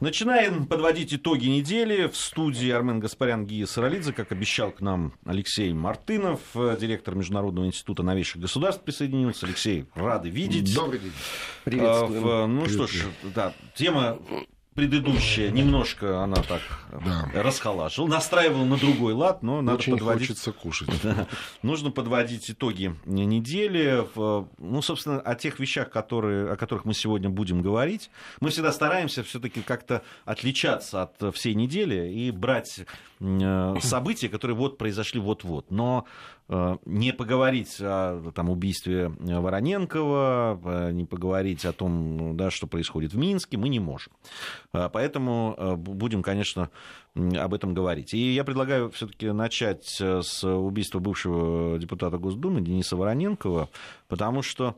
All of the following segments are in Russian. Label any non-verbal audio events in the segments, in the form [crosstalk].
Начинаем подводить итоги недели. В студии Армен Гаспарян, Гия Саралидзе. Как обещал к нам Алексей Мартынов, директор Международного института новейших государств, присоединился. Алексей, рады видеть. Добрый день. Приветствуем. А, ну Приветствую. что ж, да, тема предыдущая немножко она так да. расхолаживала, настраивала на другой лад, но надо Очень подводить... хочется кушать. [laughs] Нужно подводить итоги недели. Ну, собственно, о тех вещах, которые, о которых мы сегодня будем говорить. Мы всегда стараемся все-таки как-то отличаться от всей недели и брать э, события, которые вот произошли вот-вот. Но не поговорить о там, убийстве Вороненкова, э, не поговорить о том, ну, да, что происходит в Минске, мы не можем. Э, поэтому будем, конечно, об этом говорить. И я предлагаю все-таки начать с убийства бывшего депутата Госдумы Дениса Вороненкова, потому что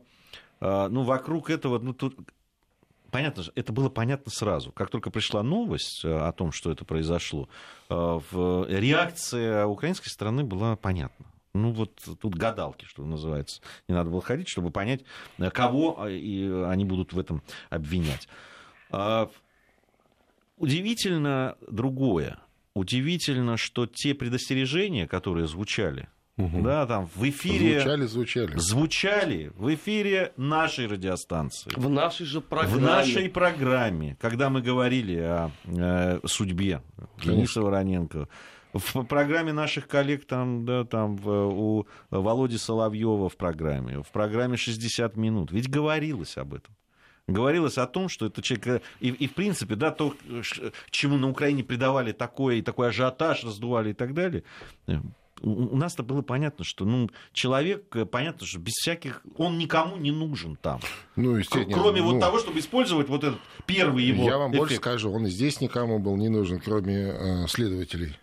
ну, вокруг этого, ну, тут понятно, это было понятно сразу. Как только пришла новость о том, что это произошло, реакция украинской стороны была понятна ну вот тут гадалки, что называется. Не надо было ходить, чтобы понять, кого а, и они будут в этом обвинять. А, удивительно другое. Удивительно, что те предостережения, которые звучали, Угу. Да, там в эфире... Звучали, звучали. Звучали в эфире нашей радиостанции. В нашей же программе. В нашей программе, когда мы говорили о э, судьбе Конечно. Дениса Вороненко, в программе наших коллег там, да, там у Володи Соловьева в программе, в программе 60 минут. Ведь говорилось об этом. Говорилось о том, что это человек... И, и в принципе, да, то, чему на Украине придавали такое, и такой ажиотаж раздували и так далее, у нас-то было понятно, что ну, человек, понятно, что без всяких, он никому не нужен там. Ну, кроме ну, вот того, чтобы использовать вот этот первый его Я вам эффект. больше скажу, он и здесь никому был не нужен, кроме э, следователей Э,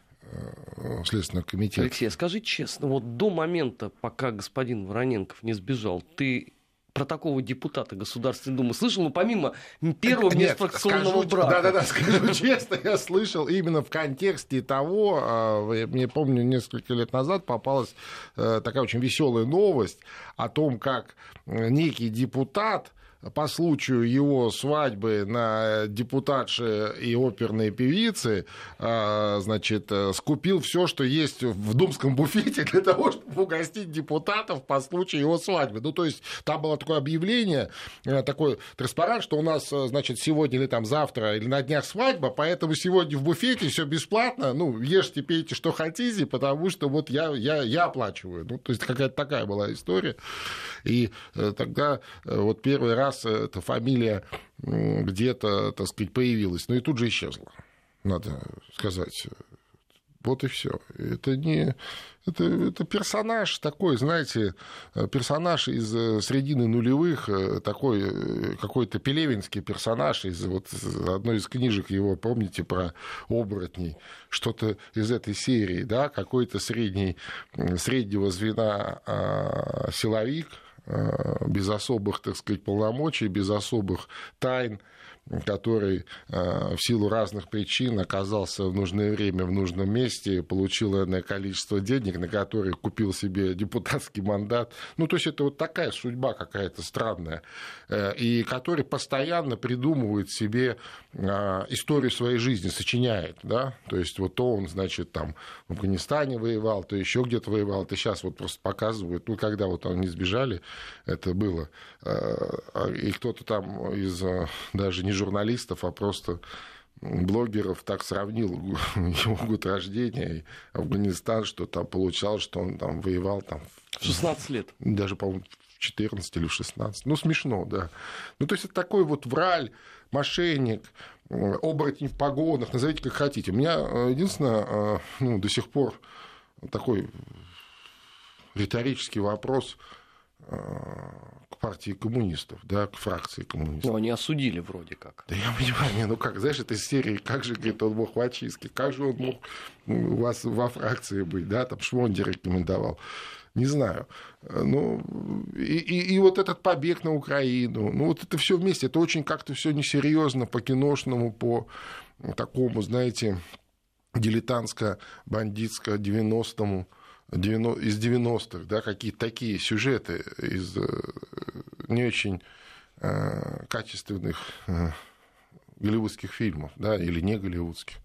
Следственного комитета. Алексей, а скажи честно, вот до момента, пока господин Вороненков не сбежал, ты про такого депутата Государственной Думы слышал, ну, помимо первого межфракционного брака. Да-да-да, скажу [laughs] честно, я слышал именно в контексте того, а, я мне помню, несколько лет назад попалась э, такая очень веселая новость о том, как некий депутат по случаю его свадьбы на депутатше и оперной певицы, а, значит, скупил все, что есть в думском буфете для того, чтобы угостить депутатов по случаю его свадьбы. Ну, то есть там было такое объявление, э, такой транспарант, что у нас, э, значит, сегодня или там завтра или на днях свадьба, поэтому сегодня в буфете все бесплатно, ну, ешьте, пейте, что хотите, потому что вот я, я, я оплачиваю. Ну, то есть какая-то такая была история. И э, тогда вот первый раз раз эта фамилия где-то, так сказать, появилась, но и тут же исчезла, надо сказать. Вот и все. Это не это, это персонаж такой, знаете, персонаж из э, средины нулевых, э, такой э, какой-то пелевинский персонаж из вот одной из книжек его, помните, про оборотней, что-то из этой серии, да, какой-то средний, среднего звена а, силовик, без особых, так сказать, полномочий, без особых тайн который э, в силу разных причин оказался в нужное время в нужном месте, получил энное количество денег, на которые купил себе [laughs] депутатский мандат. Ну, то есть это вот такая судьба какая-то странная, э, и который постоянно придумывает себе э, историю своей жизни, сочиняет, да, то есть вот то он, значит, там в Афганистане воевал, то еще где-то воевал, это сейчас вот просто показывают, ну, когда вот они сбежали, это было, и кто-то там из даже не журналистов, а просто блогеров так сравнил [laughs] его год рождения и Афганистан, что там получал, что он там воевал там... 16 лет. Даже, по-моему, в 14 или в 16. Ну, смешно, да. Ну, то есть это такой вот враль, мошенник, оборотень в погонах, назовите как хотите. У меня э, единственное, э, ну, до сих пор такой риторический вопрос – к партии коммунистов, да, к фракции коммунистов. Но они осудили вроде как. Да я понимаю, не, ну как, знаешь, этой серии, как же, говорит, он мог в очистке, как же он мог у вас во фракции быть, да, там Швонди рекомендовал. Не знаю. Ну, и, и, и вот этот побег на Украину, ну, вот это все вместе, это очень как-то все несерьезно, по-киношному, по такому, знаете, дилетантско-бандитско 90-му из 90-х, да, какие-то такие сюжеты из э, не очень э, качественных э, голливудских фильмов, да, или не голливудских.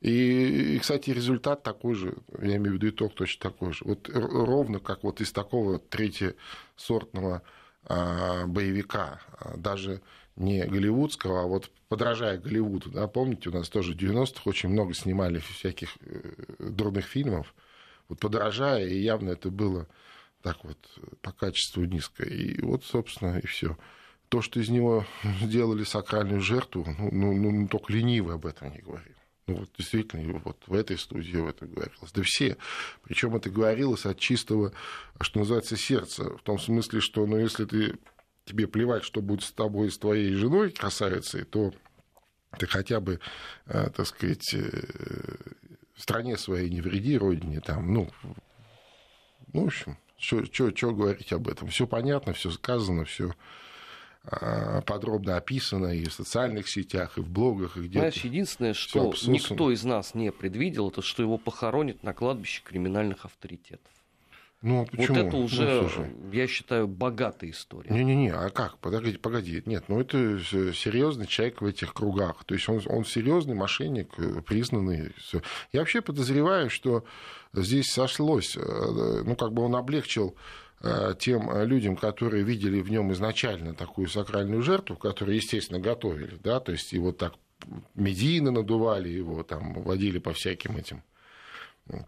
И, кстати, результат такой же, я имею в виду итог точно такой же. Вот ровно как вот из такого третьесортного а, боевика, а, даже не голливудского, а вот подражая Голливуду, да, помните, у нас тоже в 90-х очень много снимали всяких дурных фильмов, вот подражая, и явно это было так вот по качеству низко. И вот, собственно, и все. То, что из него [laughs] сделали сакральную жертву, ну, ну, ну только ленивый об этом не говорил. Ну, вот действительно, вот в этой студии в этом говорилось. Да все. Причем это говорилось от чистого, что называется, сердца. В том смысле, что, ну, если ты тебе плевать, что будет с тобой, с твоей женой, красавицей, то ты хотя бы, э, так сказать, э, стране своей не вреди, родине, там, ну, ну в общем, что говорить об этом? Все понятно, все сказано, все а, подробно описано и в социальных сетях, и в блогах, и где-то. Знаешь, единственное, что никто из нас не предвидел, это что его похоронят на кладбище криминальных авторитетов. Ну, а почему? Вот это уже, ну, я считаю, богатая история. Не-не-не, а как? Погоди, погоди. Нет, ну это серьезный человек в этих кругах. То есть он, он серьезный мошенник, э, признанный. Я вообще подозреваю, что здесь сошлось, э, ну, как бы он облегчил Э, тем людям, которые видели в нем изначально такую сакральную жертву, которую, естественно, готовили, да, то есть его так медийно надували, его там водили по всяким этим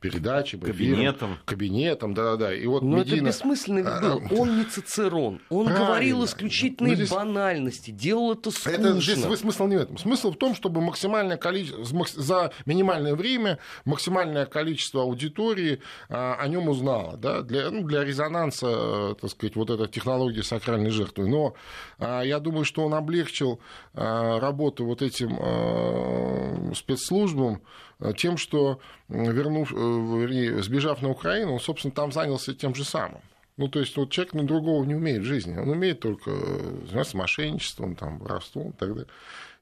передачи, кабинетом. Кабинетом, да-да-да. И вот Но Медина... это бессмысленно а, был. А, он не Цицерон. Он Правильно. говорил исключительные ну, здесь... банальности, делал это скучно. Это здесь смысл не в этом. Смысл в том, чтобы максимальное количество, за минимальное время максимальное количество аудитории а, о нем узнало. Да? Для, ну, для резонанса, так сказать, вот этой технологии сакральной жертвы. Но я думаю, что он облегчил работу вот этим спецслужбам, тем, что, вернув, э, сбежав на Украину, он, собственно, там занялся тем же самым. Ну, то есть, вот человек на другого не умеет в жизни. Он умеет только э, заниматься мошенничеством, там, воровством и так далее.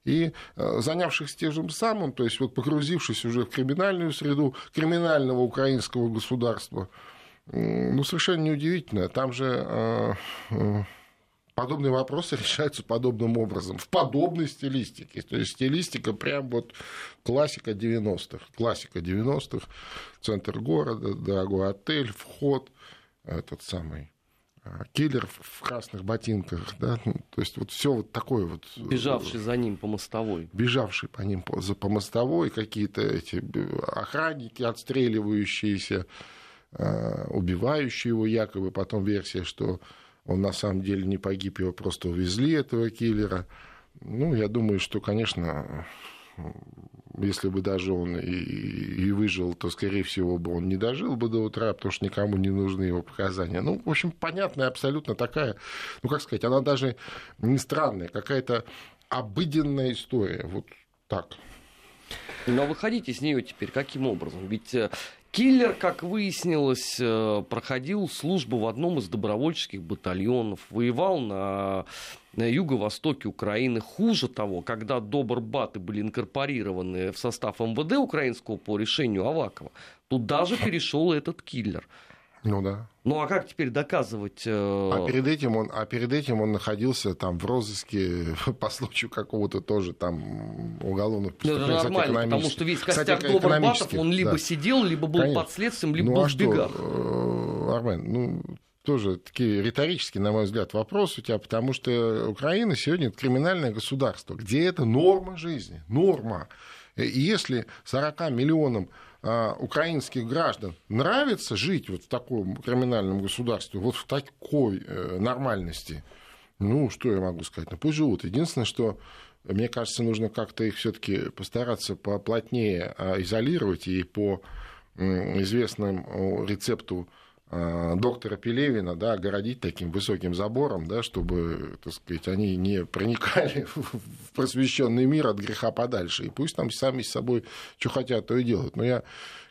И занявшись тем же самым, то есть вот погрузившись уже в криминальную среду криминального украинского государства, ну, совершенно неудивительно. Там же подобные вопросы [laughs] решаются подобным образом, в подобной стилистике. То есть стилистика прям вот классика 90-х. Классика 90-х, центр города, дорогой отель, вход, этот самый а, киллер в красных ботинках, да, ну, то есть вот все вот такое вот. Э, бежавший за ним по мостовой. Бежавший по ним по, за, по мостовой, какие-то эти охранники, отстреливающиеся, а, убивающие его якобы, потом версия, что он на самом деле не погиб, его просто увезли, этого киллера. Ну, я думаю, что, конечно, если бы даже он и, и выжил, то, скорее всего, бы он не дожил бы до утра, потому что никому не нужны его показания. Ну, в общем, понятная абсолютно такая, ну, как сказать, она даже не странная, какая-то обыденная история. Вот так. Но выходите из нее теперь каким образом? Ведь э, Киллер, как выяснилось, э, проходил службу в одном из добровольческих батальонов, воевал на, на юго-востоке Украины. Хуже того, когда Добрбаты были инкорпорированы в состав МВД украинского по решению Авакова, туда же перешел этот киллер. Ну да. Ну а как теперь доказывать? Э... А перед этим он, а перед этим он находился там в розыске [laughs] по случаю какого-то тоже там преступлений. Ну, это нормально, потому что весь костяк Добрбатов, он либо да. сидел, либо был Конечно. под следствием, либо ну, был а в бегах. Что, э, Армен, ну тоже такие риторические, на мой взгляд, вопросы у тебя, потому что Украина сегодня это криминальное государство, где это норма жизни, норма. И если 40 миллионам украинских граждан нравится жить вот в таком криминальном государстве, вот в такой э, нормальности, ну, что я могу сказать? Ну, пусть живут. Единственное, что мне кажется, нужно как-то их все-таки постараться поплотнее а, изолировать и по известному рецепту доктора Пелевина, да, огородить таким высоким забором, да, чтобы, так сказать, они не проникали [laughs] в просвещенный мир от греха подальше. И пусть там сами с собой что хотят, то и делают. Но я,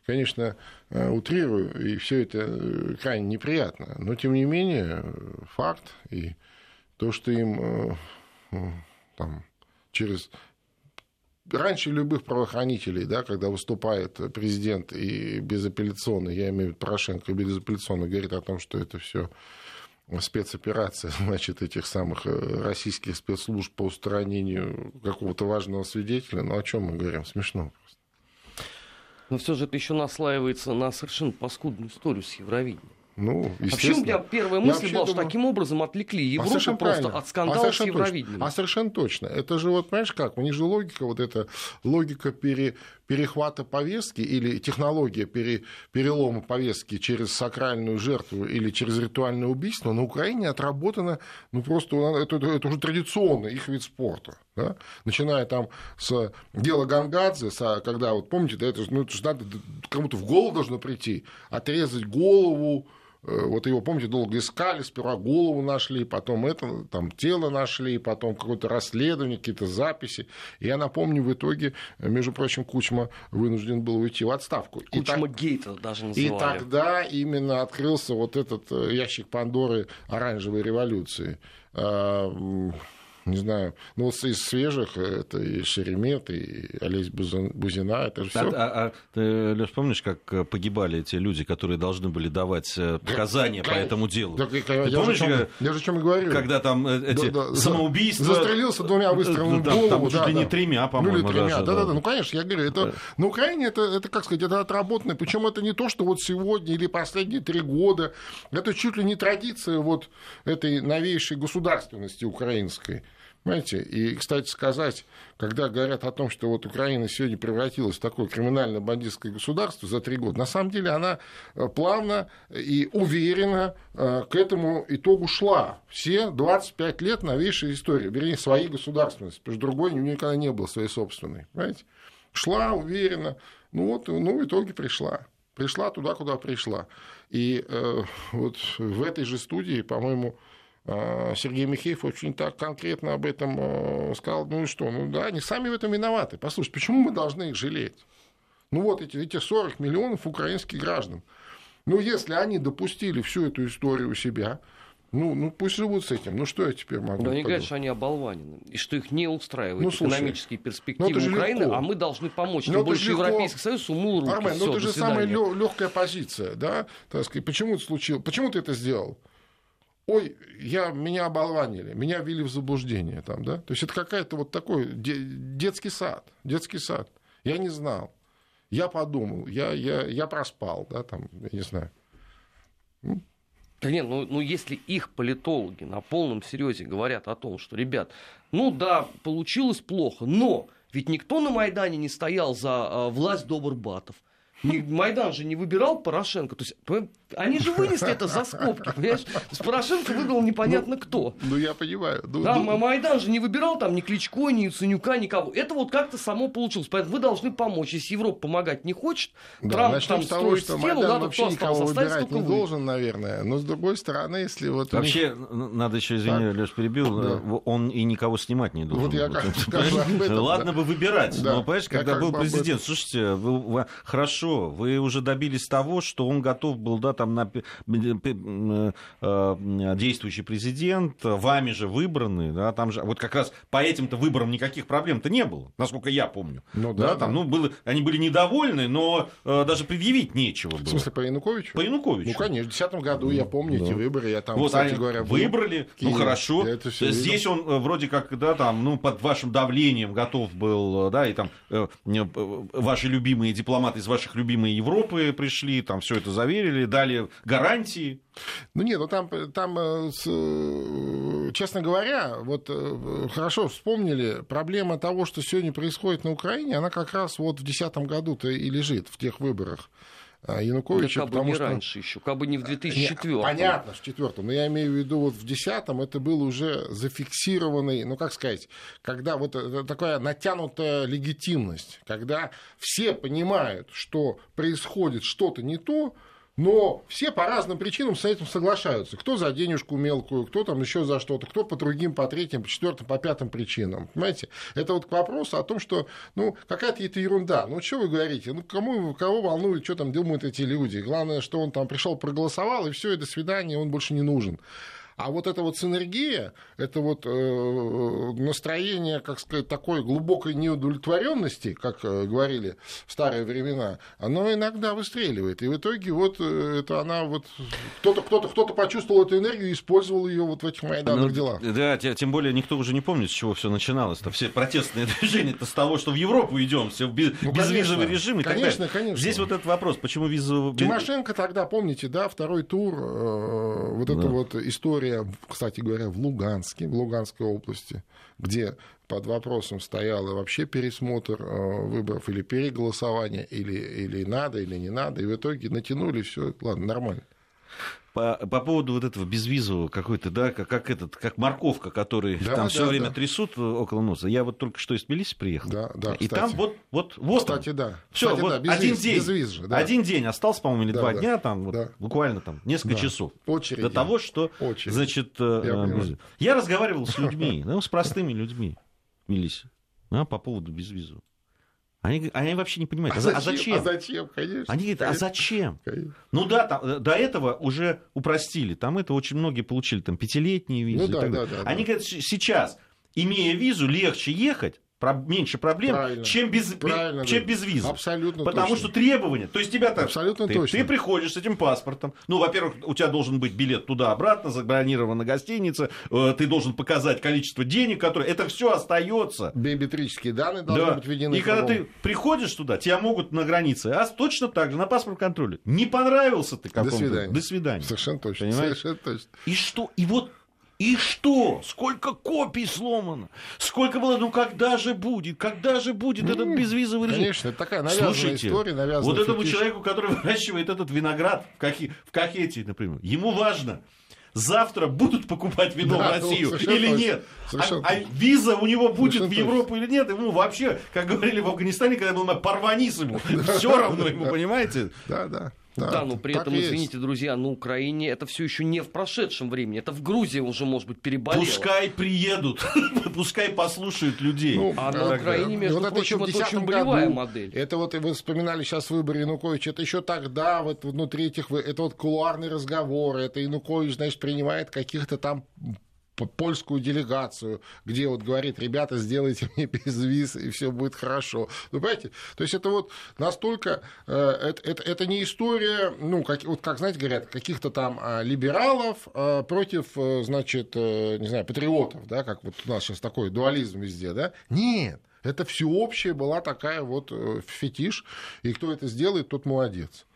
конечно, э, утрирую, и все это э, крайне неприятно. Но, тем не менее, факт, и то, что им там, через раньше любых правоохранителей, да, когда выступает президент и безапелляционно, я имею в виду Порошенко, безапелляционно говорит о том, что это все спецоперация, [laughs] значит, этих самых э, российских спецслужб по устранению какого-то важного свидетеля. Ну, о чем мы говорим? Смешно просто. Но все же это еще наслаивается на совершенно паскудную историю с Евровидением. Ну, Вообще у меня первая мысль была, что таким образом отвлекли А Европу просто правильно. от скандала а с Евровидением. Точно. А совершенно точно. Это же вот, понимаешь, как? У них же логика, вот эта логика пере, перехвата повестки или технология пере, перелома повестки через сакральную жертву или через ритуальное убийство на Украине отработана, ну просто это, это уже традиционно их вид спорта. Да? Начиная там с дела Гангадзе, с, когда, вот помните, да, это, ну, это же надо, кому-то в голову должно прийти, отрезать голову, вот его, помните, долго искали, сперва голову нашли, потом это, там, тело нашли, потом какое-то расследование, какие-то записи. Я напомню, в итоге, между прочим, Кучма вынужден был уйти в отставку. Кучма так... Гейта даже называли. И тогда именно открылся вот этот э, ящик Пандоры оранжевой революции а, не знаю, ну вот из свежих это и Шеремет, и Олесь Бузина, это же все. А, а, а ты, Леш, помнишь, как э, погибали эти люди, которые должны были давать э, показания да, по этому делу? Да, ты я, помнишь, же, чем, я же о чем и говорю. Когда там э, эти да, да, самоубийства... Застрелился двумя выстрелами там, в голову. Там чуть да, ли не тремя, по-моему, ну, или тремя, даже. Да, да, да, ну, конечно, я говорю, это, да. на Украине это, это, как сказать, это отработано, причем это не то, что вот сегодня или последние три года, это чуть ли не традиция вот этой новейшей государственности украинской. Понимаете? И, кстати сказать, когда говорят о том, что вот Украина сегодня превратилась в такое криминально-бандитское государство за три года, на самом деле она э, плавно и уверенно э, к этому итогу шла. Все 25 лет новейшей истории, вернее, своей государственности, потому что другой у нее никогда не было своей собственной. Понимаете? Шла уверенно, ну вот, ну в итоге пришла. Пришла туда, куда пришла. И э, вот в этой же студии, по-моему, Сергей Михеев очень так конкретно об этом а, сказал, ну и что, ну да, они сами в этом виноваты. Послушайте, почему мы должны их жалеть? Ну вот эти, эти 40 миллионов украинских граждан. Ну, если они допустили всю эту историю у себя, ну, ну пусть живут с этим. Ну, что я теперь могу Но они говорят, что они оболванены, и что их не устраивают ну, слушай, экономические ну, перспективы ну, Украины, легко. а мы должны помочь. Но Тем больше Европейский Союз умыл руки. Армен, ну, это же самая легкая позиция, да? Так сказать, почему это случилось? Почему ты это сделал? Ой, я, меня оболванили, меня ввели в заблуждение там, да? То есть это какая-то вот такой детский сад, детский сад. Я не знал. Я подумал, я, я, я проспал, да, там, я не знаю. Да нет, ну, ну если их политологи на полном серьезе говорят о том, что, ребят, ну да, получилось плохо, но ведь никто на Майдане не стоял за э, власть Добрбатов. Майдан же не выбирал Порошенко. То есть, они же вынесли это за скобки, понимаешь? С Порошенко выбрал непонятно ну, кто. Ну, я понимаю. Ну, да, ну... Майдан же не выбирал там ни Кличко, ни Яценюка, никого. Это вот как-то само получилось. Поэтому вы должны помочь. Если Европа помогать не хочет, да, Трамп там того, строит что стену, Майдан да, вообще никого выбирать не вы. должен, наверное. Но, с другой стороны, если вот... Вообще, них... надо еще, извини, так? Леш, перебил, да. он и никого снимать не должен. Вот я как, [laughs] Ладно бы выбирать, но, понимаешь, когда был президент, слушайте, хорошо, вы уже добились того, что он готов был, да, там на Э, э, действующий президент, вами же выбранный, да, там же, вот как раз по этим-то выборам никаких проблем-то не было, насколько я помню. Ну, да, да, там, ну, было, они были недовольны, но э, даже предъявить нечего было. В смысле, по Януковичу? По Януковичу. Ну, конечно, в 2010 году, я помню да. эти выборы, я там, вот кстати говоря, был. Выбрали, ну, хорошо, здесь видел. он вроде как, да, там, ну, под вашим давлением готов был, да, и там ваши любимые дипломаты из ваших любимой Европы пришли, там все это заверили, дали гарантии. Ну нет, ну там, там, э, э, честно говоря, вот э, хорошо вспомнили, проблема того, что сегодня происходит на Украине, она как раз вот в 2010 году-то и лежит в тех выборах. Януковича, да как бы не что... раньше еще, как бы не в 2004 Понятно, в 2004 но я имею в виду вот в 2010 это был уже зафиксированный, ну как сказать, когда вот такая натянутая легитимность, когда все понимают, что происходит что-то не то, но все по разным причинам с этим соглашаются. Кто за денежку мелкую, кто там еще за что-то, кто по другим, по третьим, по четвертым, по пятым причинам. Понимаете? Это вот к вопросу о том, что ну, какая-то это ерунда. Ну, что вы говорите? Ну, кому, кого волнует, что там думают эти люди? Главное, что он там пришел, проголосовал, и все, и до свидания, он больше не нужен. А вот эта вот синергия, это вот э, настроение, как сказать, такой глубокой неудовлетворенности, как э, говорили в старые времена, оно иногда выстреливает. И в итоге вот э, это она вот кто-то кто-то кто-то почувствовал эту энергию и использовал ее вот в этих майданных ну, делах. Да, тем более никто уже не помнит, с чего все начиналось. -то. Все протестные [laughs] движения это с того, что в Европу идем, все без, ну, безвизовый режим и конечно, так далее. Конечно. Здесь вот этот вопрос, почему визовый... Тимошенко тогда, помните, да, второй тур, э, вот да. эта вот история, кстати говоря, в Луганске, в Луганской области, где под вопросом стоял вообще пересмотр э, выборов или переголосование, или, или надо, или не надо, и в итоге натянули все, ладно, нормально по, по поводу вот этого безвизового какой-то, да, как, как этот, как морковка, который да, там да, все время да. трясут около носа. Я вот только что из Тбилиси приехал. Да, да, и там вот, вот, вот. Кстати, да. Все, вот да, без один день, без виз же, да. один день остался, по-моему, или да, два да, дня, там, вот, да. буквально там несколько да. часов. Очередь. До того, что, Очередь. значит, э, я, без... я разговаривал с людьми, ну, с простыми людьми в Тбилиси, по поводу безвизового. Они, они вообще не понимают, а, а зачем? А зачем, конечно. Они говорят, конечно, а зачем? Конечно. Ну да, там, э, до этого уже упростили. Там это очень многие получили, там, пятилетние визы. Ну, да, да, да, они да. говорят, сейчас, имея визу, легче ехать, меньше проблем, Правильно. чем без, Правильно, чем да. без визы. Абсолютно Потому точно. что требования, то есть тебя-то... Абсолютно ты, точно. Ты приходишь с этим паспортом. Ну, во-первых, у тебя должен быть билет туда-обратно, забронирована гостиница, э, ты должен показать количество денег, которые... Это все остается. Биометрические данные должны Да. быть введены. И когда ты приходишь туда, тебя могут на границе, а точно так же, на паспорт контроле. Не понравился ты До какому-то. свидания. До свидания. Совершенно точно. Понимаешь? Совершенно точно. И что? И вот и что? Сколько копий сломано? Сколько было? Ну когда же будет? Когда же будет этот Ну, безвизовый режим? Конечно, это такая навязанная Слушайте, история, навязанный вот этому фетиш. человеку, который [laughs] выращивает этот виноград в, Кахи, в Кахете, например, ему важно, завтра будут покупать вино Да, в ну, Россию совершенно или нет. А, Совершенно а виза у него будет Совершенно в Европу или нет, ему вообще, как говорили в Афганистане, когда был порванись ему, все равно ему, понимаете? Да, да. Да, но при этом, есть. извините, друзья, на Украине это все еще не в прошедшем времени. Это в Грузии уже, может быть, переболело. Пускай приедут, [laughs] пускай послушают людей. Ну, А на Украине, да. между Вот это прочим, еще в это очень 10 болевая году. модель. Это вот и вы вспоминали сейчас выборы Януковича. Это еще тогда вот внутри этих... Это вот кулуарные разговоры. Это Янукович, значит, принимает каких-то там польскую делегацию, где вот говорит, ребята, сделайте мне без виз, и все будет хорошо. Ну, понимаете, то есть это вот настолько, э, это, это, это не история, ну, как, вот как, знаете, говорят, каких-то там а, либералов а, против, э, значит, э, не знаю, патриотов, да, как вот у нас сейчас такой дуализм везде, да? Нет, это всеобщая была такая вот фетиш, и кто это сделает, тот молодец.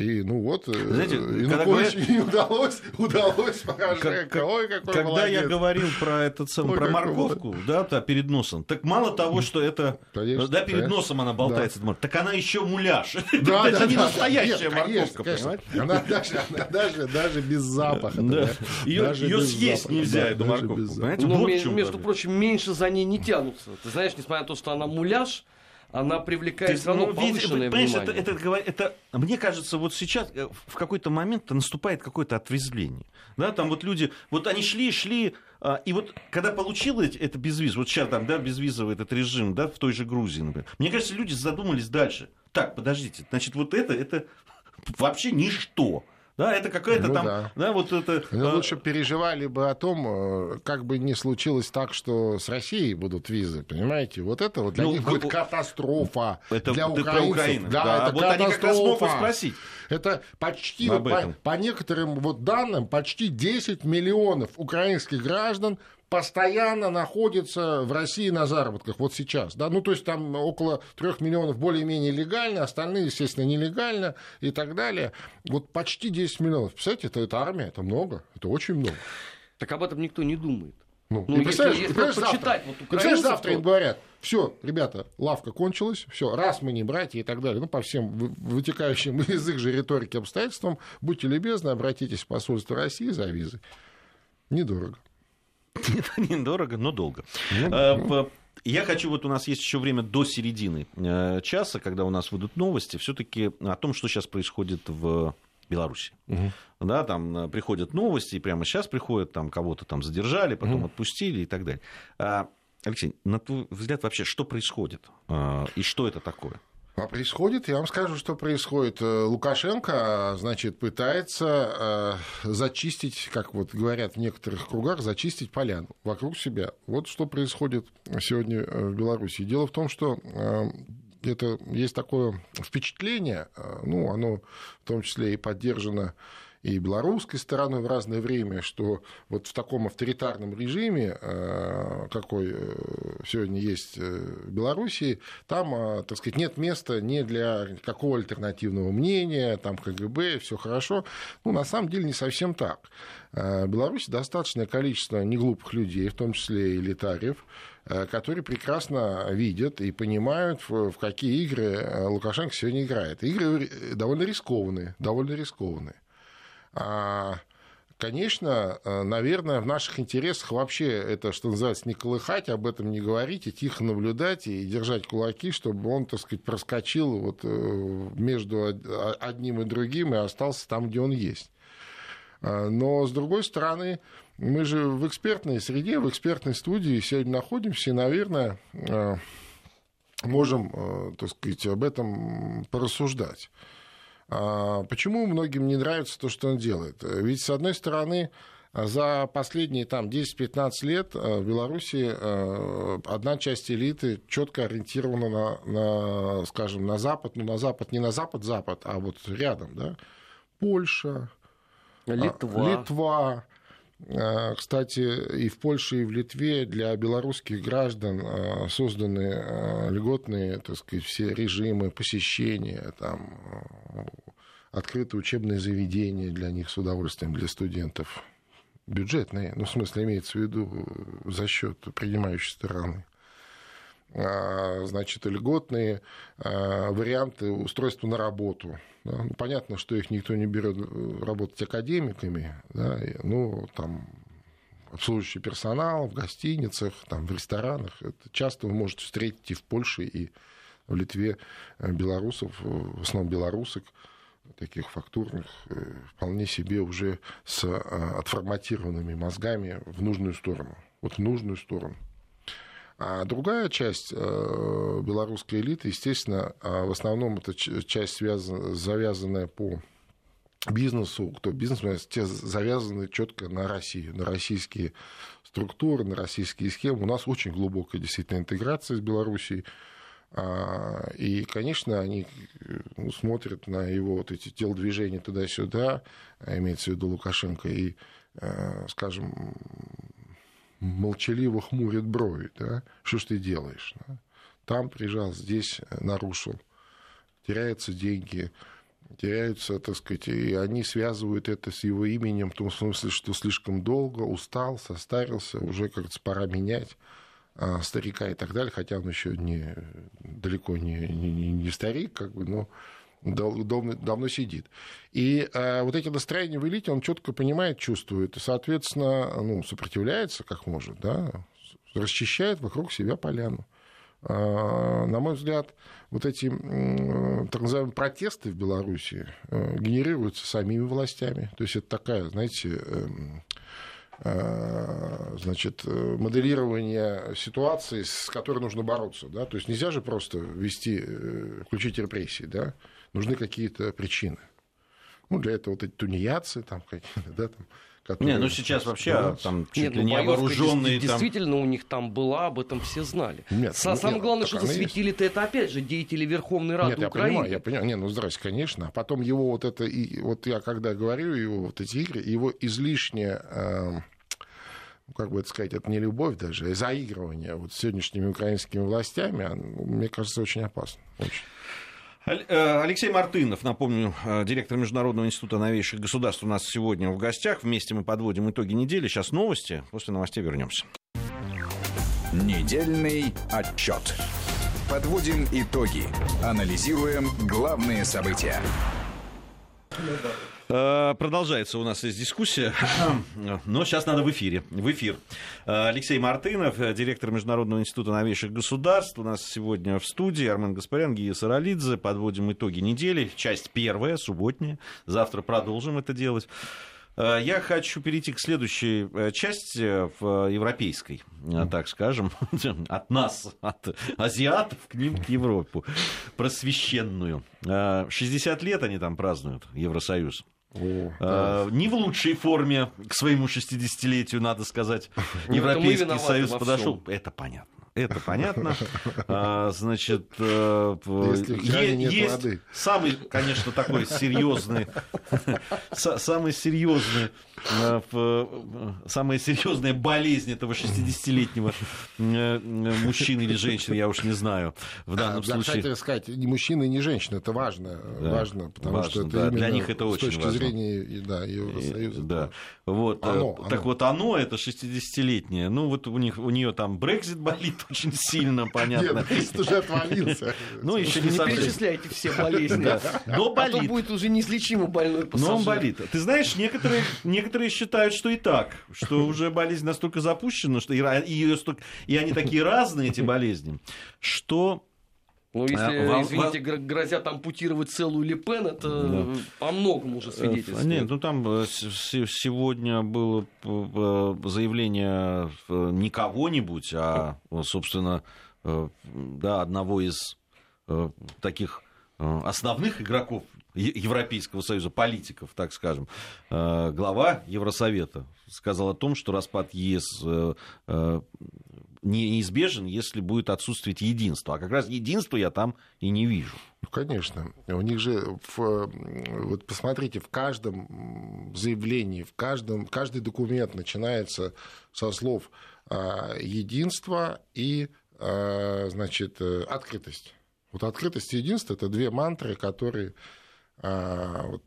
И ну вот, э, Знаете, когда Януковичу говорят- не удалось, удалось Порошенко. Ой, какой Когда молодец. я говорил про этот самый, Ой, про морковку, да, та, перед носом, так мало того, что это, Конечно, да, перед конечно. носом она болтается, так она еще муляж. [laughs] Да, это да, не да, настоящая нет, морковка, конечно, понимаете? Она даже, она даже, даже без запаха. Да. да. Ее, Даже ее без съесть запаха, нельзя, да, эту морковку. Понимаете, Но, вот в ме- чем между прочим, меньше за ней не тянутся. Ты знаешь, несмотря на то, что она муляж, она привлекает есть, ну, повышенное понимаешь, внимание. это, это, говор- это- мне кажется, вот сейчас э, в какой-то момент наступает какое-то отрезвление. Да, там вот люди, вот они шли, шли, а, и вот когда получил эти- это безвиз, вот сейчас там, да, безвизовый этот режим, да, в той же Грузии, например, мне кажется, люди задумались дальше. Так, подождите, значит, вот это, это вообще ничто. Да, это какая-то Ну там, да. да. вот это... Они э, лучше переживали бы о том, э, как бы не случилось так, что с Россией будут визы, понимаете? Вот это вот для Ну, них будет катастрофа. Это для украинцев. Украину. Да, Да, это вот они как раз могут катастрофа. спросить. Это почти, по, по некоторым вот данным, почти 10 миллионов украинских граждан постоянно находятся в России на заработках, вот сейчас. Да? Ну, то есть там около 3 миллионов более-менее легально, остальные, естественно, нелегально и так далее. Вот почти 10 миллионов. Представляете, это, это армия, это много, это очень много. Так об этом никто не думает. Ну, Ну, и представляешь, если представляешь, завтра, вот представляешь, завтра им говорят, все, ребята, лавка кончилась, все, раз мы не братья и так далее, ну, по всем вы- вытекающим [laughs] из их же риторики обстоятельствам, будьте любезны, обратитесь в посольство России за визы. Недорого. [laughs] Недорого, но долго. Ну, Э, в- Я хочу, вот у нас есть еще время до середины э, часа, когда у нас выйдут новости, все-таки о том, что сейчас происходит в Беларуси. Да, там э, приходят новости, и прямо сейчас приходят, там кого-то там задержали, потом отпустили и так далее. А, Алексей, на твой взгляд, вообще, что происходит? И что это такое? А происходит, я вам скажу, что происходит. Э, Лукашенко, значит, пытается э, зачистить, как вот говорят в некоторых кругах, зачистить поляну вокруг себя. Вот что происходит сегодня э, в Беларуси. Дело в том, что это есть такое впечатление, ну, оно в том числе и поддержано и белорусской стороной в разное время, что вот в таком авторитарном режиме, э, какой э, сегодня есть э, в Белоруссии, там, так сказать, нет места ни для какого альтернативного мнения, там КГБ, все хорошо. Ну, на самом деле не совсем так. В Беларуси достаточное количество неглупых людей, в том числе и элитариев, которые прекрасно видят и понимают, в какие игры Лукашенко сегодня играет. Игры довольно рискованные, довольно рискованные. А, конечно, э, наверное, в наших интересах вообще это, что называется, не колыхать, об этом не говорить, и тихо наблюдать и держать кулаки, чтобы он, так сказать, проскочил вот э, между одним и другим и остался там, где он есть. А, но, с другой стороны, мы же в экспертной среде, в экспертной студии сегодня находимся, и, наверное, можем, так сказать, об этом порассуждать. А почему многим не нравится то, что он делает? Ведь, с одной стороны, за последние там, 10-15 лет э, в Беларуси э, одна часть элиты четко ориентирована на, на, скажем, на Запад, ну, на Запад, не на Запад-Запад, а вот рядом, да, Польша, Литва. Литва, э, кстати, и в Польше, и в Литве для белорусских граждан созданы льготные, так сказать, все режимы посещения, там, открыты учебные заведения для них с удовольствием, для студентов. Бюджетные, ну, в смысле, имеется в виду за счет принимающей стороны. А, значит, льготные а, варианты устройства на работу. Да? Ну, понятно, что их никто не берет э, работать академиками, да? ну, там, обслуживающий персонал в гостиницах, там, в ресторанах. Это часто вы можете встретить и в Польше, и в Литве э, белорусов, э, в основном белорусок, таких фактурных, вполне себе уже с отформатированными мозгами в нужную сторону. Вот в нужную сторону. А другая часть белорусской элиты, естественно, в основном это часть связана, завязанная по бизнесу, кто бизнесмен, те завязаны четко на Россию, на российские структуры, на российские схемы. У нас очень глубокая действительно интеграция с Белоруссией. А, и, конечно, они ну, смотрят на его вот эти телодвижения туда-сюда, а имеется в виду Лукашенко, и, э, скажем, молчаливо хмурят брови. Да? Что ж ты делаешь? Да? Там прижал, здесь нарушил. Теряются деньги, теряются, так сказать, и они связывают это с его именем в том смысле, что слишком долго, устал, состарился, уже, кажется, пора менять. А, старика и так далее, хотя он еще не, далеко не, не, не старик, как бы, но давно, давно сидит. И а, вот эти настроения в элите он четко понимает, чувствует, и, соответственно, ну, сопротивляется как может, да, расчищает вокруг себя поляну. А, на мой взгляд, вот эти так называемые протесты в Беларуси э, генерируются самими властями. То есть это такая, знаете, эм, Э, значит, э, моделирование ситуации, с которой нужно бороться. Да? То есть нельзя же просто ввести, э, включить репрессии, да? Нужны какие-то причины. Ну, для этого вот эти тунеядцы, там какие-то, да, там, которые... Не, ну сейчас вообще да. там чуть Нет, ли ну, не вооруженные. Действительно, там... у них там была, об этом все знали. Нет, ну, Самое нет, главное, что засветили-то это опять же деятели Верховной Рады нет, Украины. Я понимаю, я понимаю. Не, ну здрасте, конечно. А потом его вот это, и вот я когда говорю, его вот эти игры, его излишнее э, как бы это сказать, это не любовь даже, а заигрывание вот с сегодняшними украинскими властями, мне кажется, очень опасно. Очень. Э, Алексей Мартынов, напомню, э, директор Международного института новейших государств у нас сегодня в гостях. Вместе мы подводим итоги недели. Сейчас новости. После новостей вернемся. Недельный отчет. Подводим итоги. Анализируем главные события. Э, продолжается у нас здесь дискуссия, [coughs] но сейчас надо в эфире. В эфир. Э, Алексей Мартынов, э, директор Международного института новейших государств. У нас сегодня в студии Армен Гаспарян, Гия Саралидзе. Подводим итоги недели. Часть первая, субботняя. Завтра продолжим это делать. Я хочу перейти к следующей части, в европейской, так скажем, [laughs] от нас, от азиатов к ним, к Европу, просвещенную. 60 лет они там празднуют, Евросоюз. О, а, Не в лучшей форме к своему 60-летию, надо сказать. [laughs] Европейский Союз подошел. Это понятно. Это [laughs] понятно. А, значит, э, есть, есть самый, конечно, такой серьезный, самый серьезный Э, э, самая серьезная болезнь этого 60-летнего э, мужчины или женщины, я уж не знаю, в данном да, случае. Кстати, сказать, ни мужчина, ни женщина, это важно, да, важно потому важно, что это да, для них это очень с точки важно. зрения да, Евросоюза. Да. Вот, оно, так оно. вот оно, это 60-летнее, ну вот у, них, у нее там Брекзит болит очень сильно, понятно. Нет, уже отвалился. Ну, еще не перечисляйте все болезни. Но болит. А то будет уже неизлечимо больной пассажир. Но он болит. Ты знаешь, некоторые некоторые считают, что и так, что уже болезнь настолько запущена, что и, и, и они такие разные, эти болезни, что ну, если, а, извините, вам... грозят ампутировать целую Лепен, это да. по многому уже свидетельствует. Нет, ну там э, сегодня было э, заявление э, не кого-нибудь, а, собственно, да, одного из таких основных игроков Европейского Союза, политиков, так скажем, э, глава Евросовета сказал о том, что распад ЕС э, э, неизбежен, если будет отсутствовать единство. А как раз единства я там и не вижу. Ну, конечно. У них же, в, вот посмотрите, в каждом заявлении, в каждом, каждый документ начинается со слов единство и, значит, открытость. Вот открытость и единство – это две мантры, которые а, вот,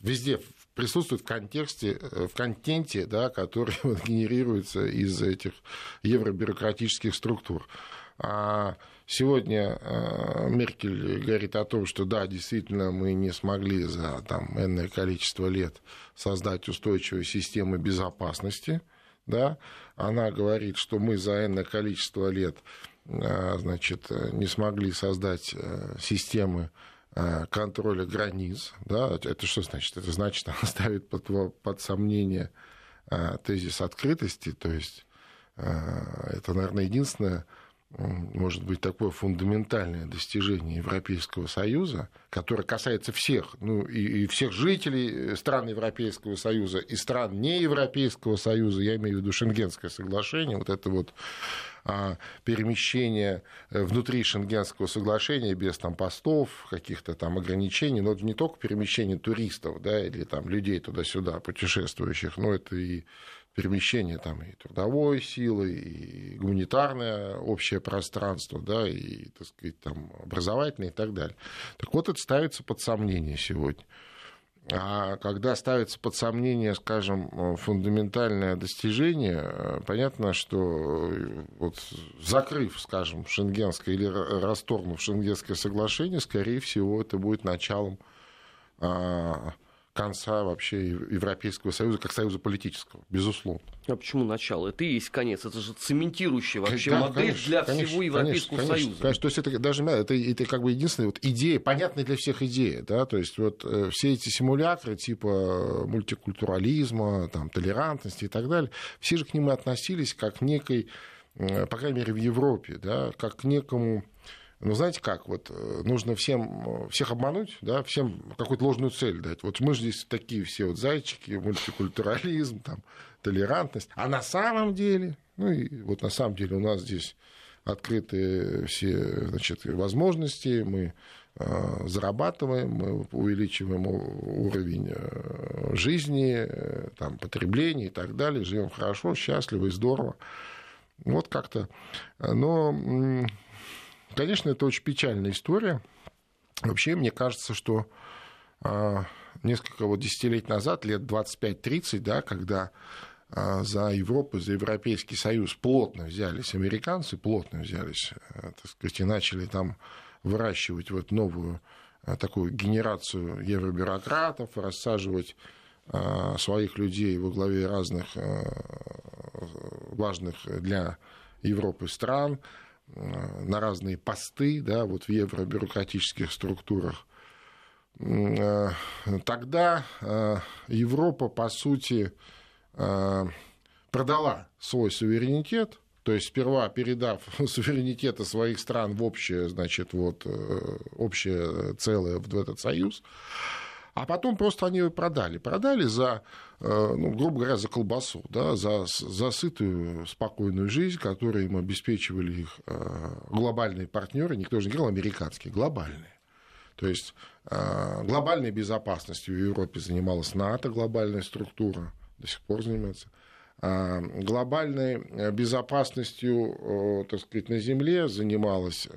везде присутствует в контексте, э, в контенте, да, который [laughs] вот, генерируется из этих евробюрократических структур. А сегодня а, Меркель говорит о том, что да, действительно, мы не смогли за там, энное количество лет создать устойчивую систему безопасности. Да? Она говорит, что мы за энное количество лет а, значит, не смогли создать э, системы Э, контроля границ. Да, это что значит? Это значит, она [laughs] ставит под, под сомнение э, тезис открытости, то есть э, это, наверное, единственное, может быть, такое фундаментальное достижение Европейского Союза, которое касается всех, ну, и, и всех жителей стран Европейского Союза, и стран не Европейского Союза, я имею в виду Шенгенское соглашение, вот это вот а, перемещение э, внутри Шенгенского соглашения без там, постов, каких-то там ограничений, но это не только перемещение туристов да, или там, людей туда-сюда, путешествующих, но это и перемещение там, и трудовой силы, и гуманитарное общее пространство, да, и так сказать, там, образовательное и так далее. Так вот, это ставится под сомнение сегодня. А когда ставится под сомнение, скажем, фундаментальное достижение, понятно, что э, вот закрыв, скажем, шенгенское или расторгнув шенгенское соглашение, скорее всего, это будет началом а, конца вообще Европейского Союза как союза политического, безусловно. А почему начало? Это и есть конец. Это же цементирующая вообще да, модель конечно, для конечно, всего Европейского конечно, Союза. Конечно, то есть это даже это, это как бы единственная вот идея, понятная для всех идея, да, то есть вот э, все эти симулякры типа мультикультурализма, там, толерантности и так далее, все же к ним относились как к некой, э, по крайней мере в Европе, да, как к некому ну, знаете как, вот э, нужно всем, всех обмануть, да, всем какую-то ложную цель дать. Вот мы же здесь такие все вот зайчики, мультикультурализм, там, толерантность. А на самом деле, ну и вот на самом деле у нас здесь открыты все значит, возможности, мы э, зарабатываем, мы увеличиваем уровень э, жизни, там, потребления и так далее, живем хорошо, счастливо и здорово. Вот как-то. Но Конечно, это очень печальная история. Вообще, мне кажется, что а, несколько вот десятилетий назад, лет 25-30, да, когда а, за Европу, за Европейский Союз плотно взялись американцы, плотно взялись, э, так сказать, и начали там выращивать вот новую э, такую генерацию евробюрократов, рассаживать а, своих людей во главе разных э, важных для Европы стран, на разные посты да, вот в евробюрократических структурах. тогда Европа, по сути, продала свой суверенитет, то есть сперва передав [laughs] суверенитеты своих стран в общее, значит, вот, общее целое в этот союз, а потом просто они ее продали. Продали за, э, ну, грубо говоря, за колбасу, да, за, за сытую, спокойную жизнь, которую им обеспечивали их э, глобальные партнеры, никто же не говорил американские, глобальные. То есть э, глобальной безопасностью в Европе занималась НАТО, глобальная структура, до сих пор занимается глобальной безопасностью, так сказать, на Земле занималась,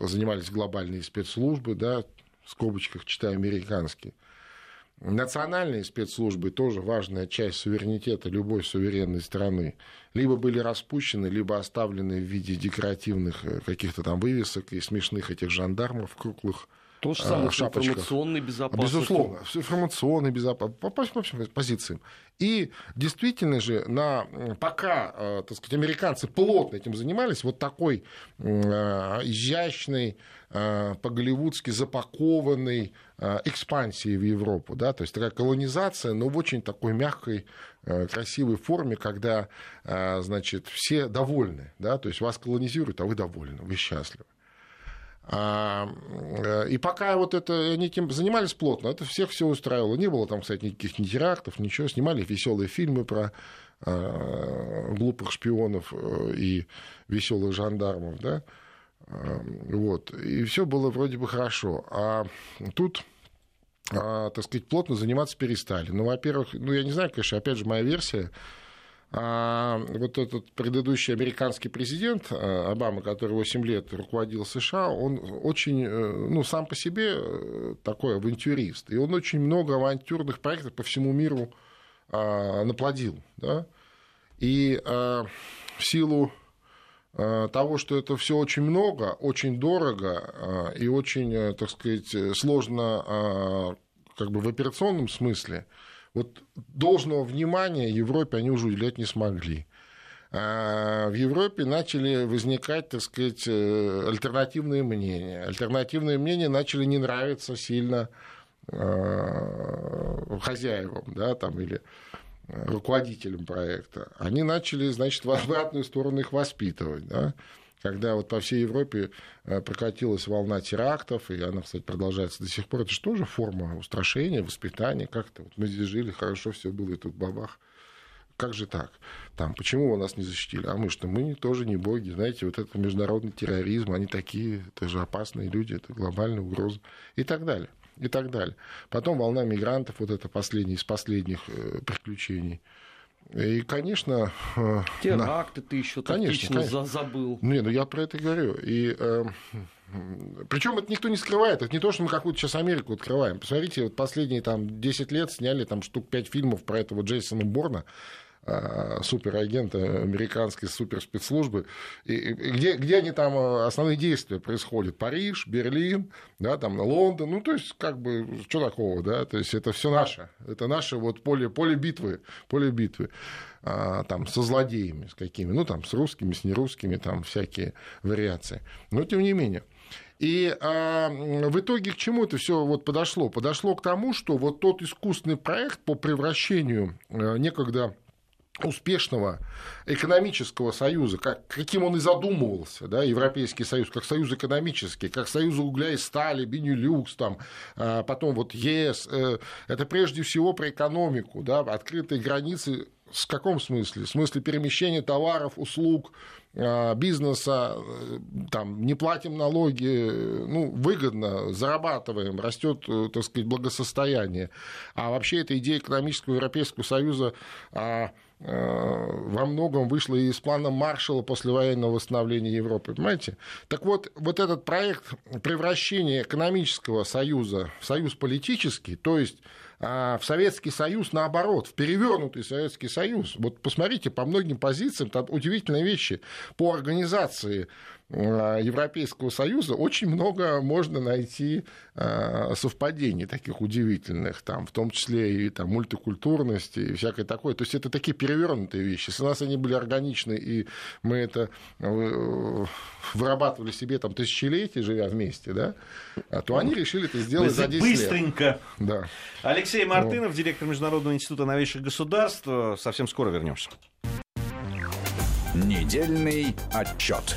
занимались глобальные спецслужбы, да, в скобочках читаю американские. Национальные спецслужбы тоже важная часть суверенитета любой суверенной страны. Либо были распущены, либо оставлены в виде декоративных э, каких-то там вывесок и смешных этих жандармов круглых. То же самое с информационной безопасностью. Безусловно, с информационной безопасностью, по, по, по позициям. И действительно же, на, пока э, так сказать, американцы плотно этим занимались, вот такой э, изящный, по-голливудски запакованный экспансии в Европу, да, то есть такая колонизация, но в очень такой мягкой, красивой форме, когда, значит, все довольны, да, то есть вас колонизируют, а вы довольны, вы счастливы. А, и пока вот это, они этим занимались плотно, это всех все устраивало. Не было там, кстати, никаких ни терактов, ничего. Снимали веселые фильмы про а, глупых шпионов э, и веселых жандармов, да. А, вот. И все было вроде бы хорошо. А тут так сказать, плотно заниматься перестали. Ну, во-первых, ну, я не знаю, конечно, опять же, моя версия, а вот этот предыдущий американский президент э, Обама, который 8 лет руководил США, он очень, э, ну, сам по себе э, такой авантюрист. И он очень много авантюрных проектов по всему миру а, наплодил. Да? И а, в силу того, что это все очень много, очень дорого и очень, так сказать, сложно как бы в операционном смысле, вот должного внимания Европе они уже уделять не смогли. А в Европе начали возникать, так сказать, э, альтернативные мнения. Альтернативные мнения начали не нравиться сильно э, хозяевам, да, там, или руководителям проекта. Они начали, значит, в обратную сторону их воспитывать, да когда вот по всей Европе э, прокатилась волна терактов, и она, кстати, продолжается до сих пор, это же тоже форма устрашения, воспитания, как-то вот мы здесь жили, хорошо все было, и тут бабах. Как же так? Там, почему вы нас не защитили? А мы что, мы тоже не боги. Знаете, вот это международный терроризм, они такие, это же опасные люди, это глобальная угроза и так далее. И так далее. Потом волна мигрантов, вот это последний из последних э, приключений – и, конечно... Э, Теракты на... ты еще конечно, конечно. забыл. Не, ну я про это говорю. И, э, причем это никто не скрывает. Это не то, что мы какую-то сейчас Америку открываем. Посмотрите, вот последние там, 10 лет сняли там штук 5 фильмов про этого Джейсона Борна. А, суперагента американской суперспецслужбы, и, и где, где они там а, основные действия происходят? Париж, Берлин, да, там Лондон, ну, то есть, как бы, что такого, да, то есть, это все наше, это наше вот поле, поле битвы, поле битвы а, там, со злодеями, с какими, ну, там, с русскими, с нерусскими, там, всякие вариации. Но, тем не менее, и а, в итоге к чему это все вот подошло? Подошло к тому, что вот тот искусственный проект по превращению а, некогда успешного экономического союза, как, каким он и задумывался, да, Европейский союз, как союз экономический, как союз угля и стали, Бенилюкс, там, а потом вот ЕС, э, это прежде всего про экономику, да, открытые границы в каком смысле? В смысле перемещения товаров, услуг, бизнеса, э, там, не платим налоги, ну, выгодно, зарабатываем, растет, э, так сказать, благосостояние. А вообще эта идея экономического Европейского Союза а, Э, во многом вышла из плана Маршалла после военного восстановления Европы, понимаете? Так вот, вот этот проект превращения экономического союза в союз политический, то есть а в Советский Союз наоборот, в перевернутый Советский Союз. Вот посмотрите, по многим позициям там удивительные вещи по организации Европейского Союза очень много можно найти совпадений таких удивительных, там, в том числе и там, мультикультурности и всякое такое. То есть это такие перевернутые вещи. Если у нас они были органичны, и мы это вырабатывали себе там тысячелетия, живя вместе, да, то они решили это сделать за 10 Быстренько. лет. Да. Алексей Мартынов, директор Международного института новейших государств. Совсем скоро вернемся. Недельный отчет.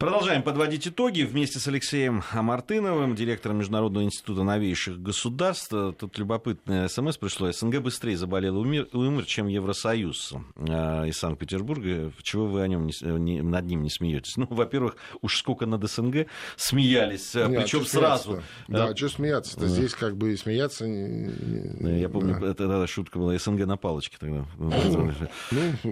Продолжаем подводить итоги вместе с Алексеем Мартыновым, директором Международного института новейших государств. Тут любопытное смс пришло. СНГ быстрее заболел и умер, умер чем Евросоюз э, из Санкт-Петербурга. Чего вы о нем не, не, над ним не смеетесь? Ну, во-первых, уж сколько над СНГ смеялись, Нет, причем сразу. Да, а что смеяться-то? Здесь как бы и смеяться... Я помню, да. это, это шутка была СНГ на палочке тогда. Ну,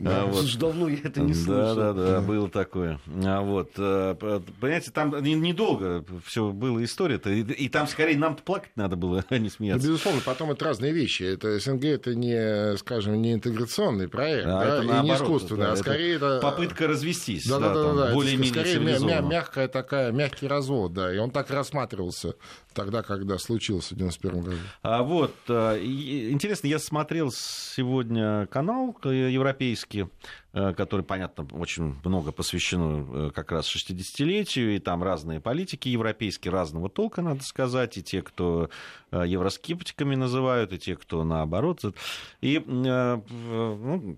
а, вот. давно я это не слышал. Да, да, да, было такое. А вот понимаете, там недолго все было история-то, и, и там скорее нам-то плакать надо было, а не смеяться. Ну, безусловно, потом это разные вещи. Это СНГ это не, скажем, не интеграционный проект, а да, это и наоборот, не искусственный, да, а скорее это... Попытка развестись. Да, да, да, да, более-менее скорее мя- мягкая такая, мягкий развод, да, и он так рассматривался тогда, когда случился в 91 году. А вот, э, интересно, я смотрел сегодня канал европейский, Э, который, понятно, очень много посвящено э, как раз 60-летию, и там разные политики европейские разного толка, надо сказать, и те, кто э, евроскептиками называют, и те, кто наоборот. И ну,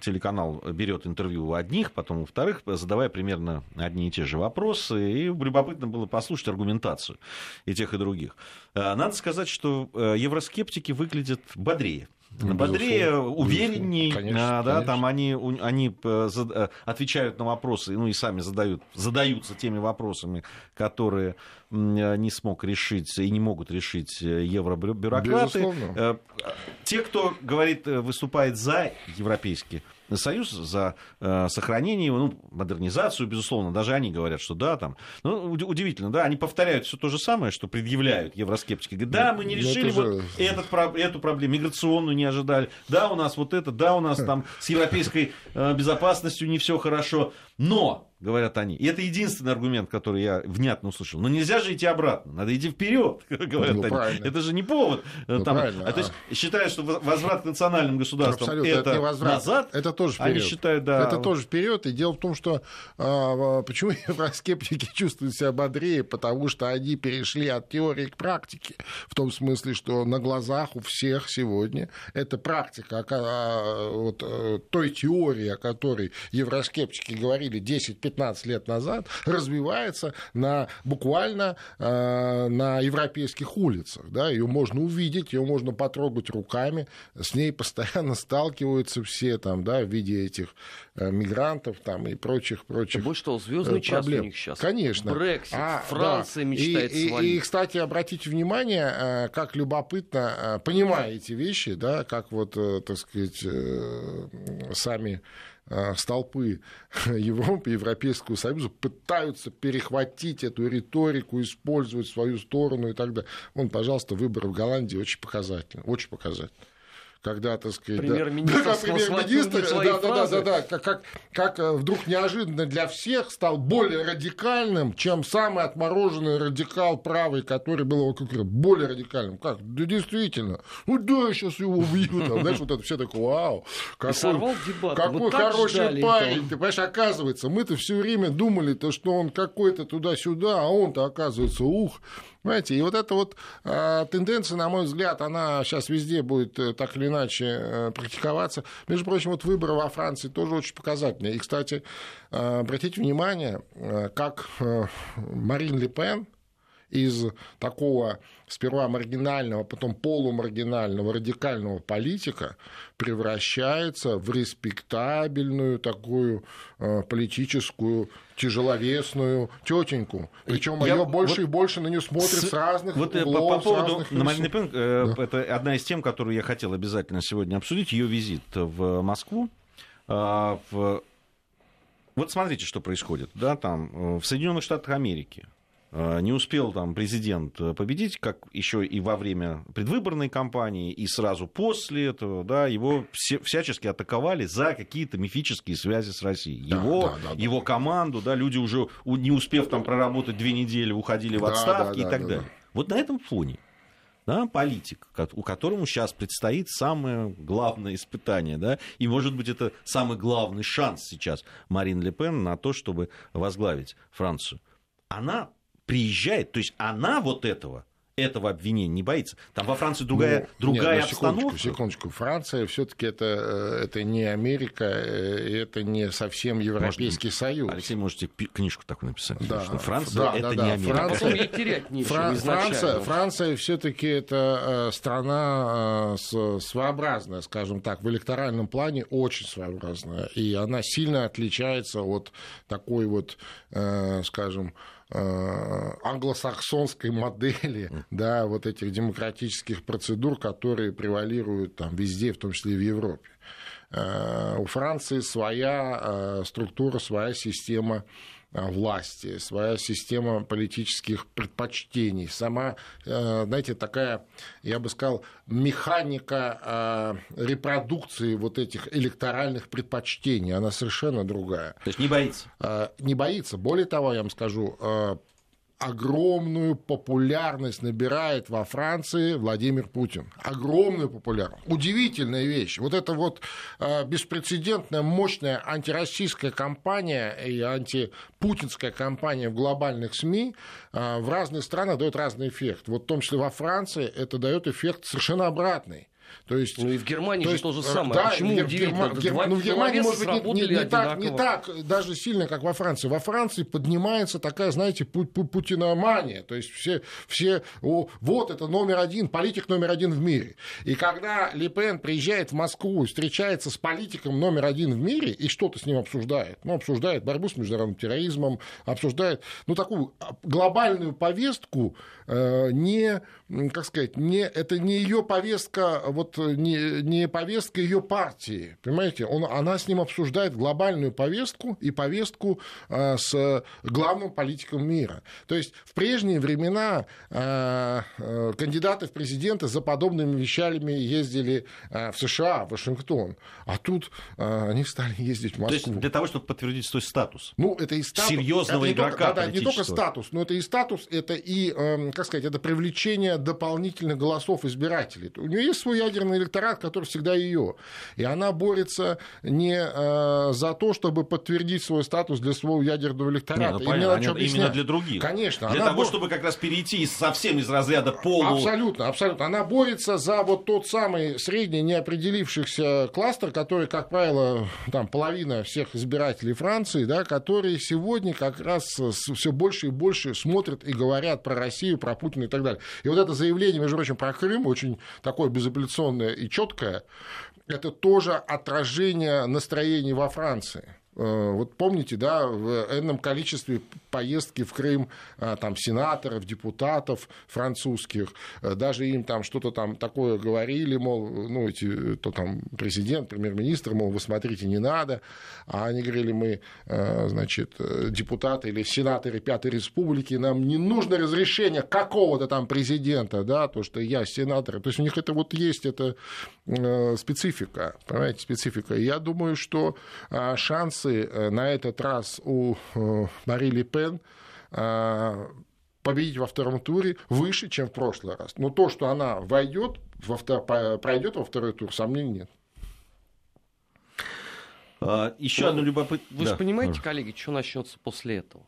телеканал берет интервью у одних, потом у вторых, задавая примерно одни и те же вопросы, и любопытно было послушать аргументацию и тех, и других. Надо сказать, что евроскептики выглядят бодрее бодрее, увереннее, конечно, да, конечно. там они, они э, э, отвечают на вопросы, ну и сами задают, задаются теми вопросами, которые э, не смог решить и не могут решить евробюрократы. Безусловно. Те, кто говорит, выступает за европейские Союз за э, сохранение его, ну, модернизацию, безусловно, даже они говорят, что да, там. Ну, удивительно, да, они повторяют все то же самое, что предъявляют евроскептики. Говорят, да, мы не ну, решили вот же... этот, эту проблему, миграционную не ожидали, да, у нас вот это, да, у нас там с европейской э, безопасностью не все хорошо, но говорят они. И это единственный аргумент, который я внятно услышал. Но нельзя же идти обратно, надо идти вперед, [laughs] говорят ну, они. Правильно. Это же не повод. Э, ну, там, а, то есть считают, что возврат к национальным государствам это, это не возврат, назад. Это тоже вперед. Они считают, да. Это тоже вперед. И дело в том, что а, почему евроскептики [laughs] чувствуют себя бодрее, потому что они перешли от теории к практике. В том смысле, что на глазах у всех сегодня эта практика а, вот, э, той теории, о которой евроскептики говорили 10-15 15 лет назад развивается на, буквально э, на европейских улицах. Да? Ее можно увидеть, ее можно потрогать руками, с ней постоянно сталкиваются все там, да, в виде этих э, мигрантов там, и прочих, прочих Больше того, звездный э, час у них сейчас. Конечно. Брексит, а, Франция да. мечтает и, и, и, кстати, обратите внимание, э, как любопытно, понимая эти вещи, да, как вот, так сказать, сами Э, столпы [laughs] Европы, Европейского Союза пытаются перехватить эту риторику, использовать свою сторону и так далее. Вон, пожалуйста, выборы в Голландии очень показательны, очень показательны когда, так сказать... Премьер-министр да, премьер-министр, [laughs] да, да, да, да, как, как, как э, вдруг неожиданно для всех стал более радикальным, чем самый отмороженный радикал правый, который был его как более радикальным. Как? Да действительно. Ну да, я сейчас его убью. Там, [laughs] знаешь, вот это все такое, вау. Какой, какой хороший парень. Ты понимаешь, оказывается, мы-то все время думали, то, что он какой-то туда-сюда, а он-то, оказывается, ух, Понимаете, и вот эта вот э, тенденция, на мой взгляд, она сейчас везде будет э, так или иначе э, практиковаться. Между прочим, вот выборы во Франции тоже очень показательные. И, кстати, э, обратите внимание, э, как э, Марин Ле Пен из такого сперва маргинального, потом полумаргинального, радикального политика превращается в респектабельную такую э, политическую тяжеловесную тетеньку. Причем ее больше вот и больше на нее смотрят с, с разных вот э, углов, по, по поводу разных Марины Пен, э, да. это одна из тем, которую я хотел обязательно сегодня обсудить, ее визит в Москву. Э, в... Вот смотрите, что происходит. Да, там, э, в Соединенных Штатах Америки не успел там президент победить, как еще и во время предвыборной кампании, и сразу после этого, да, его все, всячески атаковали за какие-то мифические связи с Россией. Его, да, да, да, его да. команду, да, люди уже, не успев там проработать две недели, уходили в отставки да, да, и так да, далее. Да. Вот на этом фоне да, политик, у которому сейчас предстоит самое главное испытание, да, и, может быть, это самый главный шанс сейчас Марин Ле Пен на то, чтобы возглавить Францию. Она приезжает, то есть она вот этого этого обвинения не боится. Там во Франции другая, ну, другая нет, ну, обстановка. Секундочку, секундочку. Франция все-таки это, э, это не Америка, э, это не совсем Европейский может, Союз. Алексей, можете книжку такую написать. Да. Что Франция да, это да, не Америка. Франция, терять нечего Фран, Франция, Франция все-таки это э, страна своеобразная, скажем так, в электоральном плане очень своеобразная. И она сильно отличается от такой вот, скажем, англосаксонской модели, да, вот этих демократических процедур, которые превалируют там везде, в том числе и в Европе. Э, у Франции своя э, структура, своя система Э, власти, своя система политических предпочтений, сама, э, знаете, такая, я бы сказал, механика э, репродукции вот этих электоральных предпочтений, она совершенно другая. То есть не боится? Не боится. Более того, я вам скажу, огромную популярность набирает во Франции Владимир Путин. Огромную популярность. Удивительная вещь. Вот эта вот э, беспрецедентная, мощная антироссийская кампания и антипутинская кампания в глобальных СМИ э, в разных странах дает разный эффект. Вот в том числе во Франции это дает эффект совершенно обратный. То есть, ну и в Германии то есть, же то же самое. Да, Почему в, удивительно? В, Гер... ну, в Германии, может быть, не, не, не, так, не так даже сильно, как во Франции. Во Франции поднимается такая, знаете, пу пу путиномания. То есть все, все о, вот это номер один, политик номер один в мире. И когда Ле Пен приезжает в Москву, встречается с политиком номер один в мире и что-то с ним обсуждает. Ну, обсуждает борьбу с международным терроризмом, обсуждает, ну, такую глобальную повестку, э, не, как сказать, не, это не ее повестка вот э, не, не повестка ее партии, понимаете? Он, она с ним обсуждает глобальную повестку и повестку э, с главным политиком мира. То есть в прежние времена э, э, кандидаты в президенты за подобными вещами ездили э, в США, в Вашингтон, а тут э, они стали ездить в Москву. То есть для того, чтобы подтвердить свой статус? Ну, это и статус. Серьезного это игрока только, да, да, не только статус, но это и статус, это и, э, как сказать, это привлечение дополнительных голосов избирателей. У нее есть свой ядерный электорат, который всегда ее. И она борется не э, за то, чтобы подтвердить свой статус для своего ядерного электората. Не, ну, понятно, именно для других. Конечно. Для того, бор... чтобы как раз перейти совсем из разряда полу... Абсолютно, абсолютно. Она борется за вот тот самый средний неопределившийся кластер, который, как правило, там половина всех избирателей Франции, да, которые сегодня как раз все больше и больше смотрят и говорят про Россию, про Путина и так далее. И вот это заявление, между прочим, про Крым очень такое безапелляционное определенное и четкое, это тоже отражение настроений во Франции. Э, вот помните, да, в энном количестве поездки в Крым э, там, сенаторов, депутатов французских, э, даже им там что-то там такое говорили, мол, ну, эти, то там президент, премьер-министр, мол, вы смотрите, не надо, а они говорили, мы, значит, депутаты или сенаторы Пятой Республики, нам не нужно разрешение какого-то там президента, да, то, что я сенатор, то есть у них это вот есть, это специфика, понимаете, специфика. Я думаю, что шансы шансы э, на этот раз у э, Мари Ле Пен э, победить во втором туре выше, чем в прошлый раз. Но то, что она войдет, во втор... пройдет во второй тур, сомнений нет. А, еще ну, одно любопытное. Вы да. же понимаете, коллеги, что начнется после этого?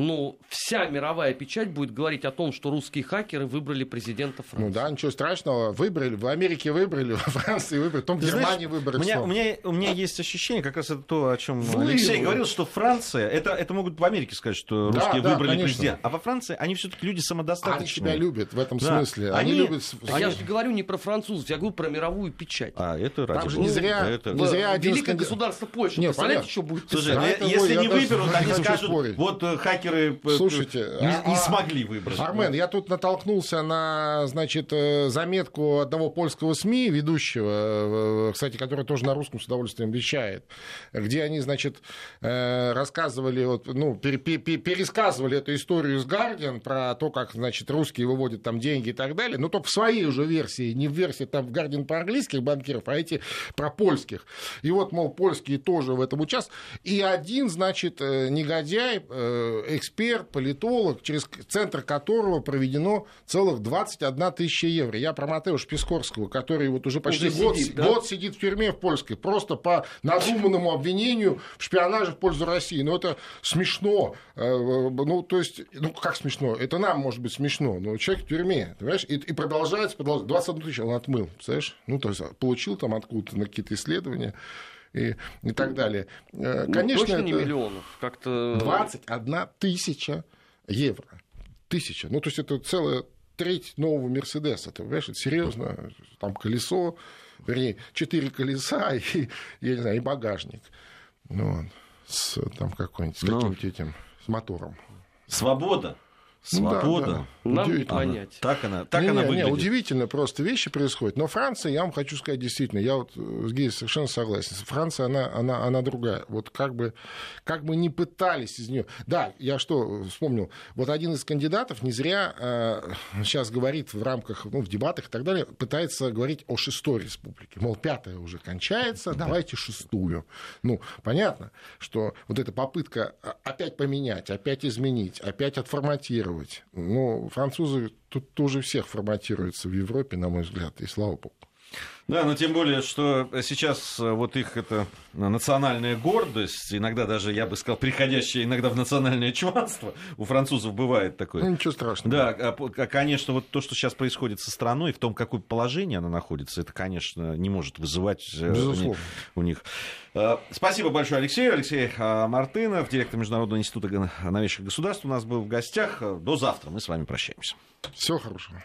Ну, вся мировая печать будет говорить о том, что русские хакеры выбрали президента Франции. Ну да, ничего страшного. Выбрали. В Америке выбрали, [laughs] во Франции выбрали, потом в Германии выбрали. У меня, у, меня, у меня есть ощущение, как раз это то, о чем Алексей вы... говорил, что Франция, это, это могут в Америке сказать, что да, русские да, выбрали конечно. президента, а во Франции они все-таки люди самодостаточные. Они себя любят в этом да. смысле. Они, они любят... Они... Я же говорю не про французов, я говорю про мировую печать. А, это ради Там же не зря, это... не зря Великое государство Польша. Нет, Представляете, что будет? Слушай, ну, если не выберут, они скажут, вот э, хакер хакеры э, Слушайте, не, а- не смогли выбрать. Армен, я тут натолкнулся на, значит, э, заметку одного польского СМИ, ведущего, э, кстати, который тоже на русском с удовольствием вещает, где они, значит, э, рассказывали, вот, ну, пере- пе- пе- пересказывали эту историю с Гардиан про то, как, значит, русские выводят там деньги и так далее, но только в своей уже версии, не в версии там в Гардиан про английских банкиров, а эти про польских. И вот, мол, польские тоже в этом участвуют. И один, значит, э, негодяй, э, эксперт, политолог, через центр которого проведено целых 21 тысяча евро. Я про Матеуша Пискорского, который вот уже почти Уже год, сидит, си- да? год сидит в тюрьме в польской, просто по надуманному обвинению в шпионаже в пользу России. Ну, это смешно. Э, э, Ну, то есть, ну, как смешно? Это нам может быть смешно, но человек в тюрьме, понимаешь? И, и продолжается, продолжается. 21 тысячу он отмыл, представляешь? Ну, то есть, получил там откуда-то на какие-то исследования и, и так далее. Э, Ну, Конечно, точно не это миллионов. Как-то... 21 тысяча евро. Тысяча. Ну, то есть, это целая треть нового Мерседеса. Ты понимаешь, это серьезно. Там колесо, вернее, четыре колеса [laughs] и, я не знаю, и багажник. Ну, с, там какой-нибудь, с Ну. каким-то этим, с мотором. Свобода. Ну да, Свобода. да. Нам не понять. Так она, так не, она не, не, выглядит. удивительно просто вещи происходят. Но Франция, я вам хочу сказать, действительно, я вот э, с Геей совершенно согласен. Франция, она, она, она другая. Вот как бы, как бы не пытались из нее. Да, я что вспомнил. Вот один из кандидатов не зря э, сейчас говорит в рамках, ну, в дебатах и так далее, пытается говорить о шестой республике. Мол, пятая уже кончается, давайте шестую. Ну, понятно, что вот эта попытка а, опять поменять, опять изменить, опять отформатировать. Ну, французы тут тоже всех форматируются в Европе, на мой взгляд, и слава богу. Да, но тем более, что сейчас э, вот их это национальная гордость, иногда даже, я бы сказал, приходящая иногда в национальное [laughs] чванство, у французов бывает такое. Ну, ничего страшного. Да, а, а, конечно, вот то, что сейчас происходит со страной, в том, какое положение она находится, это, конечно, не может вызывать э, Безусловно. у них. Э, Спасибо большое Алексею. Алексей э, Мартынов, директор Международного института новейших государств у нас был в гостях. Э, До завтра. Мы с вами прощаемся. Всего хорошего.